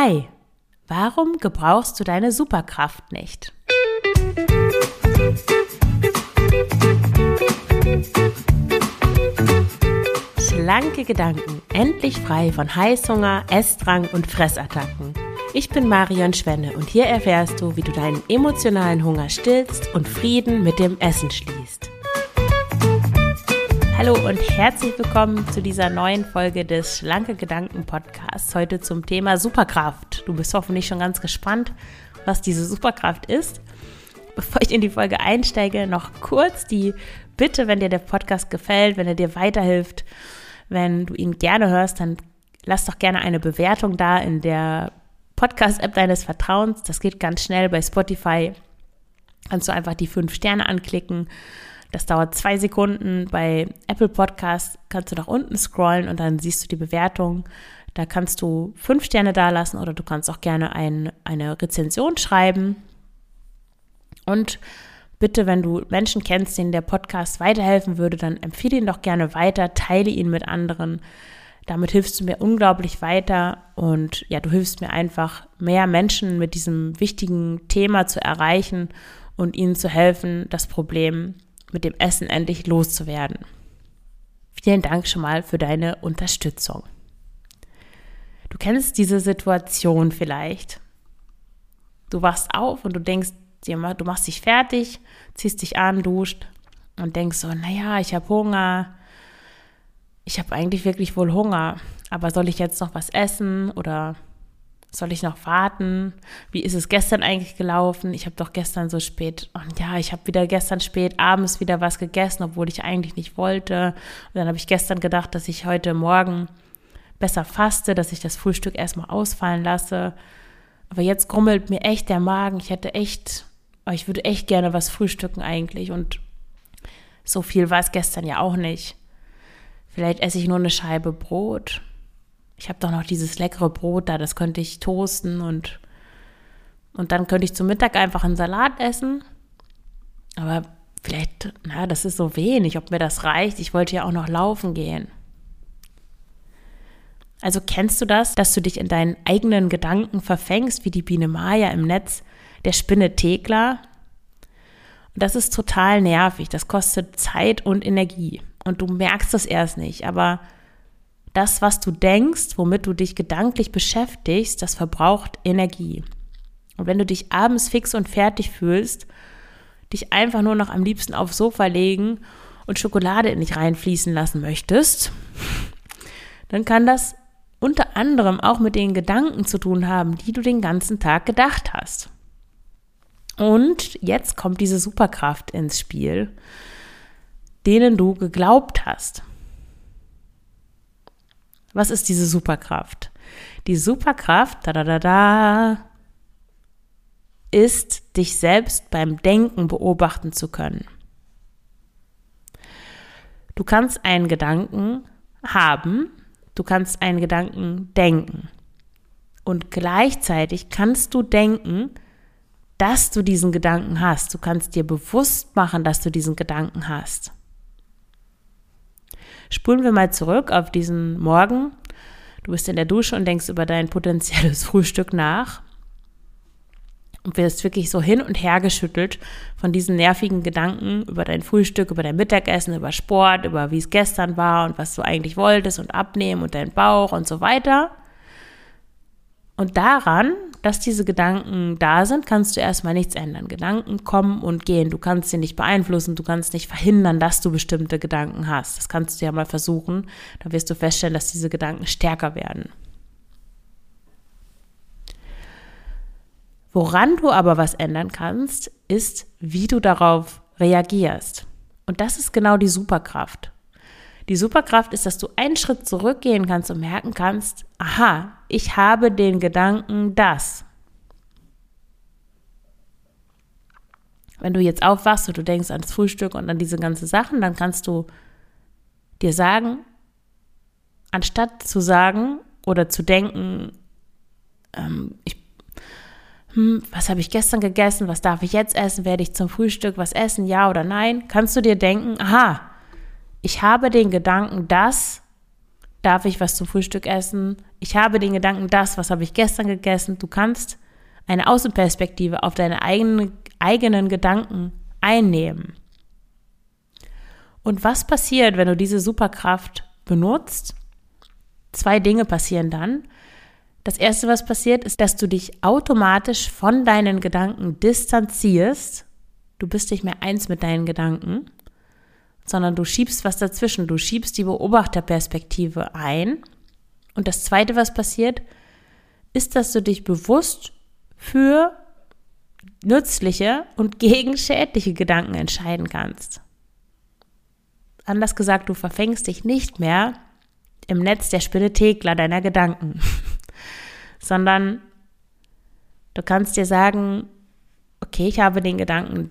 Hi, warum gebrauchst du deine Superkraft nicht? Schlanke Gedanken, endlich frei von Heißhunger, Essdrang und Fressattacken. Ich bin Marion Schwenne und hier erfährst du, wie du deinen emotionalen Hunger stillst und Frieden mit dem Essen schließt. Hallo und herzlich willkommen zu dieser neuen Folge des Schlanke Gedanken Podcasts. Heute zum Thema Superkraft. Du bist hoffentlich schon ganz gespannt, was diese Superkraft ist. Bevor ich in die Folge einsteige, noch kurz die Bitte, wenn dir der Podcast gefällt, wenn er dir weiterhilft, wenn du ihn gerne hörst, dann lass doch gerne eine Bewertung da in der Podcast-App deines Vertrauens. Das geht ganz schnell bei Spotify. Kannst du einfach die fünf Sterne anklicken das dauert zwei Sekunden. Bei Apple Podcasts kannst du nach unten scrollen und dann siehst du die Bewertung. Da kannst du fünf Sterne dalassen oder du kannst auch gerne ein, eine Rezension schreiben. Und bitte, wenn du Menschen kennst, denen der Podcast weiterhelfen würde, dann empfehle ihn doch gerne weiter, teile ihn mit anderen. Damit hilfst du mir unglaublich weiter und ja, du hilfst mir einfach, mehr Menschen mit diesem wichtigen Thema zu erreichen und ihnen zu helfen, das Problem mit dem Essen endlich loszuwerden. Vielen Dank schon mal für deine Unterstützung. Du kennst diese Situation vielleicht. Du wachst auf und du denkst, du machst dich fertig, ziehst dich an, duscht und denkst so, naja, ich habe Hunger. Ich habe eigentlich wirklich wohl Hunger. Aber soll ich jetzt noch was essen oder soll ich noch warten? Wie ist es gestern eigentlich gelaufen? Ich habe doch gestern so spät, und ja, ich habe wieder gestern spät abends wieder was gegessen, obwohl ich eigentlich nicht wollte. Und dann habe ich gestern gedacht, dass ich heute Morgen besser faste, dass ich das Frühstück erstmal ausfallen lasse. Aber jetzt grummelt mir echt der Magen. Ich hätte echt, ich würde echt gerne was frühstücken eigentlich. Und so viel war es gestern ja auch nicht. Vielleicht esse ich nur eine Scheibe Brot ich habe doch noch dieses leckere Brot da, das könnte ich toasten und, und dann könnte ich zum Mittag einfach einen Salat essen. Aber vielleicht, na, das ist so wenig, ob mir das reicht. Ich wollte ja auch noch laufen gehen. Also kennst du das, dass du dich in deinen eigenen Gedanken verfängst, wie die Biene Maya im Netz, der Spinne Thekla? Und das ist total nervig. Das kostet Zeit und Energie. Und du merkst es erst nicht. Aber das, was du denkst, womit du dich gedanklich beschäftigst, das verbraucht Energie. Und wenn du dich abends fix und fertig fühlst, dich einfach nur noch am liebsten aufs Sofa legen und Schokolade in dich reinfließen lassen möchtest, dann kann das unter anderem auch mit den Gedanken zu tun haben, die du den ganzen Tag gedacht hast. Und jetzt kommt diese Superkraft ins Spiel, denen du geglaubt hast. Was ist diese Superkraft? Die Superkraft, da da da da, ist, dich selbst beim Denken beobachten zu können. Du kannst einen Gedanken haben, du kannst einen Gedanken denken. Und gleichzeitig kannst du denken, dass du diesen Gedanken hast. Du kannst dir bewusst machen, dass du diesen Gedanken hast. Spulen wir mal zurück auf diesen Morgen. Du bist in der Dusche und denkst über dein potenzielles Frühstück nach und wirst wirklich so hin und her geschüttelt von diesen nervigen Gedanken über dein Frühstück, über dein Mittagessen, über Sport, über wie es gestern war und was du eigentlich wolltest und abnehmen und deinen Bauch und so weiter. Und daran, dass diese Gedanken da sind, kannst du erstmal nichts ändern. Gedanken kommen und gehen. Du kannst sie nicht beeinflussen, du kannst nicht verhindern, dass du bestimmte Gedanken hast. Das kannst du ja mal versuchen. Da wirst du feststellen, dass diese Gedanken stärker werden. Woran du aber was ändern kannst, ist, wie du darauf reagierst. Und das ist genau die Superkraft. Die Superkraft ist, dass du einen Schritt zurückgehen kannst und merken kannst, aha, ich habe den Gedanken das. Wenn du jetzt aufwachst und du denkst ans Frühstück und an diese ganzen Sachen, dann kannst du dir sagen, anstatt zu sagen oder zu denken, ähm, ich, hm, was habe ich gestern gegessen, was darf ich jetzt essen, werde ich zum Frühstück was essen, ja oder nein, kannst du dir denken, aha, ich habe den Gedanken, dass darf ich was zum Frühstück essen? Ich habe den Gedanken, das, was habe ich gestern gegessen? Du kannst eine Außenperspektive auf deine eigenen, eigenen Gedanken einnehmen. Und was passiert, wenn du diese Superkraft benutzt? Zwei Dinge passieren dann. Das erste, was passiert, ist, dass du dich automatisch von deinen Gedanken distanzierst. Du bist nicht mehr eins mit deinen Gedanken, sondern du schiebst was dazwischen. Du schiebst die Beobachterperspektive ein. Und das zweite, was passiert, ist, dass du dich bewusst für nützliche und gegen schädliche Gedanken entscheiden kannst. Anders gesagt, du verfängst dich nicht mehr im Netz der Spinne Thekla deiner Gedanken, sondern du kannst dir sagen, okay, ich habe den Gedanken,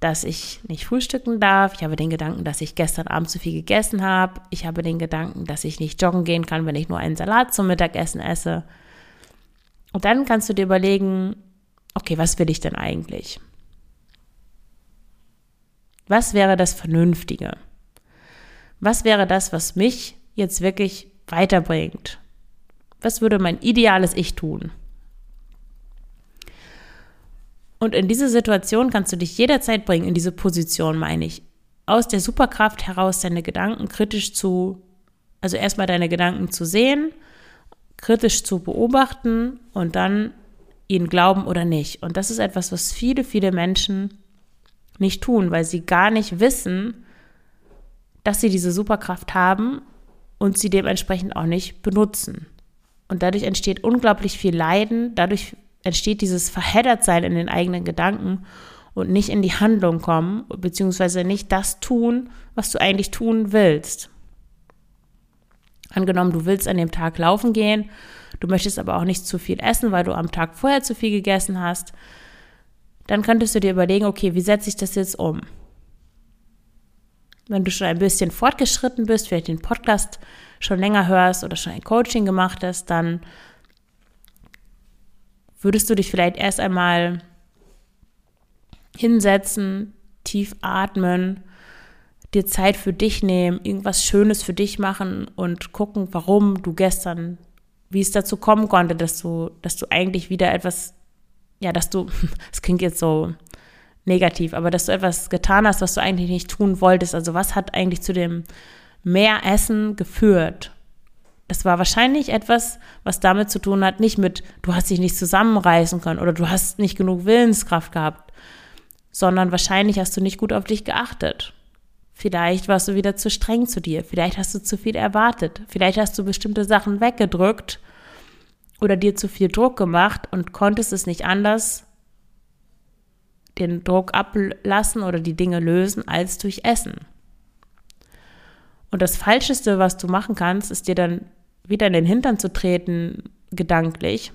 dass ich nicht frühstücken darf, ich habe den Gedanken, dass ich gestern Abend zu viel gegessen habe, ich habe den Gedanken, dass ich nicht joggen gehen kann, wenn ich nur einen Salat zum Mittagessen esse. Und dann kannst du dir überlegen, okay, was will ich denn eigentlich? Was wäre das Vernünftige? Was wäre das, was mich jetzt wirklich weiterbringt? Was würde mein ideales Ich tun? Und in diese Situation kannst du dich jederzeit bringen, in diese Position, meine ich. Aus der Superkraft heraus deine Gedanken kritisch zu, also erstmal deine Gedanken zu sehen, kritisch zu beobachten und dann ihnen glauben oder nicht. Und das ist etwas, was viele, viele Menschen nicht tun, weil sie gar nicht wissen, dass sie diese Superkraft haben und sie dementsprechend auch nicht benutzen. Und dadurch entsteht unglaublich viel Leiden, dadurch entsteht dieses Verheddertsein in den eigenen Gedanken und nicht in die Handlung kommen, beziehungsweise nicht das tun, was du eigentlich tun willst. Angenommen, du willst an dem Tag laufen gehen, du möchtest aber auch nicht zu viel essen, weil du am Tag vorher zu viel gegessen hast, dann könntest du dir überlegen, okay, wie setze ich das jetzt um? Wenn du schon ein bisschen fortgeschritten bist, vielleicht den Podcast schon länger hörst oder schon ein Coaching gemacht hast, dann würdest du dich vielleicht erst einmal hinsetzen, tief atmen, dir Zeit für dich nehmen, irgendwas Schönes für dich machen und gucken, warum du gestern, wie es dazu kommen konnte, dass du, dass du eigentlich wieder etwas, ja, dass du, es klingt jetzt so negativ, aber dass du etwas getan hast, was du eigentlich nicht tun wolltest. Also was hat eigentlich zu dem Mehressen geführt? Das war wahrscheinlich etwas, was damit zu tun hat, nicht mit, du hast dich nicht zusammenreißen können oder du hast nicht genug Willenskraft gehabt, sondern wahrscheinlich hast du nicht gut auf dich geachtet. Vielleicht warst du wieder zu streng zu dir, vielleicht hast du zu viel erwartet, vielleicht hast du bestimmte Sachen weggedrückt oder dir zu viel Druck gemacht und konntest es nicht anders den Druck ablassen oder die Dinge lösen als durch Essen. Und das Falscheste, was du machen kannst, ist dir dann wieder in den Hintern zu treten, gedanklich,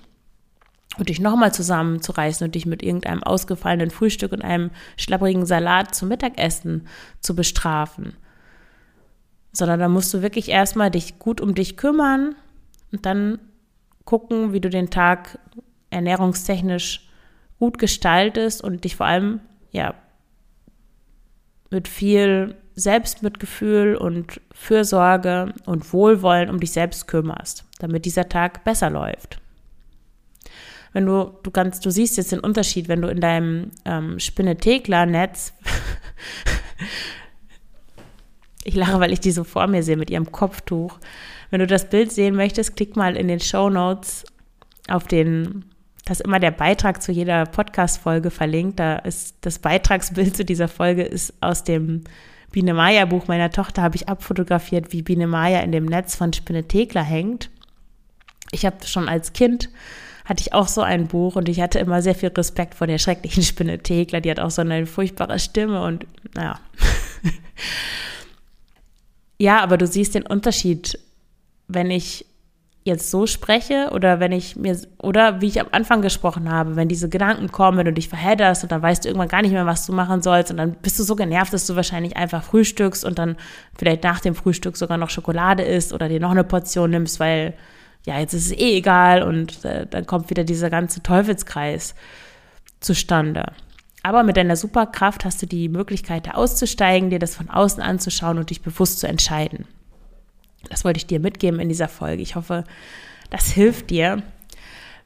und dich nochmal zusammenzureißen und dich mit irgendeinem ausgefallenen Frühstück und einem schlapprigen Salat zum Mittagessen zu bestrafen. Sondern da musst du wirklich erstmal dich gut um dich kümmern und dann gucken, wie du den Tag ernährungstechnisch gut gestaltest und dich vor allem, ja, mit viel Selbstmitgefühl und Fürsorge und Wohlwollen um dich selbst kümmerst, damit dieser Tag besser läuft. Wenn du, du kannst, du siehst jetzt den Unterschied, wenn du in deinem ähm, Spinne-Thekla-Netz, ich lache, weil ich die so vor mir sehe mit ihrem Kopftuch. Wenn du das Bild sehen möchtest, klick mal in den Show Notes auf den da ist immer der Beitrag zu jeder Podcast-Folge verlinkt. Da ist das Beitragsbild zu dieser Folge ist aus dem Biene Maya Buch meiner Tochter habe ich abfotografiert, wie Biene Maya in dem Netz von Spinne Thekla hängt. Ich habe schon als Kind hatte ich auch so ein Buch und ich hatte immer sehr viel Respekt vor der schrecklichen Spinne Thekla. Die hat auch so eine furchtbare Stimme und naja. ja, aber du siehst den Unterschied, wenn ich jetzt so spreche oder wenn ich mir, oder wie ich am Anfang gesprochen habe, wenn diese Gedanken kommen und dich verhedderst und dann weißt du irgendwann gar nicht mehr, was du machen sollst und dann bist du so genervt, dass du wahrscheinlich einfach frühstückst und dann vielleicht nach dem Frühstück sogar noch Schokolade isst oder dir noch eine Portion nimmst, weil ja, jetzt ist es eh egal und äh, dann kommt wieder dieser ganze Teufelskreis zustande. Aber mit deiner Superkraft hast du die Möglichkeit, da auszusteigen, dir das von außen anzuschauen und dich bewusst zu entscheiden. Das wollte ich dir mitgeben in dieser Folge. Ich hoffe, das hilft dir.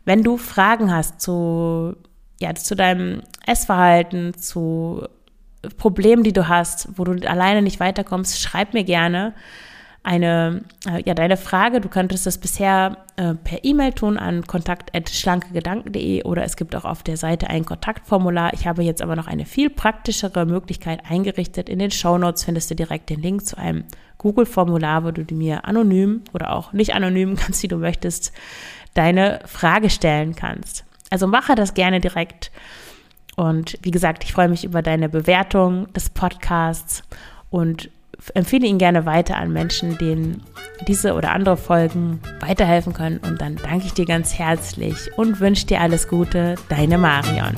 Wenn du Fragen hast zu, ja, zu deinem Essverhalten, zu Problemen, die du hast, wo du alleine nicht weiterkommst, schreib mir gerne eine, äh, ja, deine Frage. Du könntest das bisher äh, per E-Mail tun an kontakt.schlankegedanken.de oder es gibt auch auf der Seite ein Kontaktformular. Ich habe jetzt aber noch eine viel praktischere Möglichkeit eingerichtet. In den Show Notes findest du direkt den Link zu einem Google-Formular, wo du mir anonym oder auch nicht anonym, ganz wie du möchtest, deine Frage stellen kannst. Also mache das gerne direkt. Und wie gesagt, ich freue mich über deine Bewertung des Podcasts und empfehle ihn gerne weiter an Menschen, denen diese oder andere Folgen weiterhelfen können. Und dann danke ich dir ganz herzlich und wünsche dir alles Gute. Deine Marion.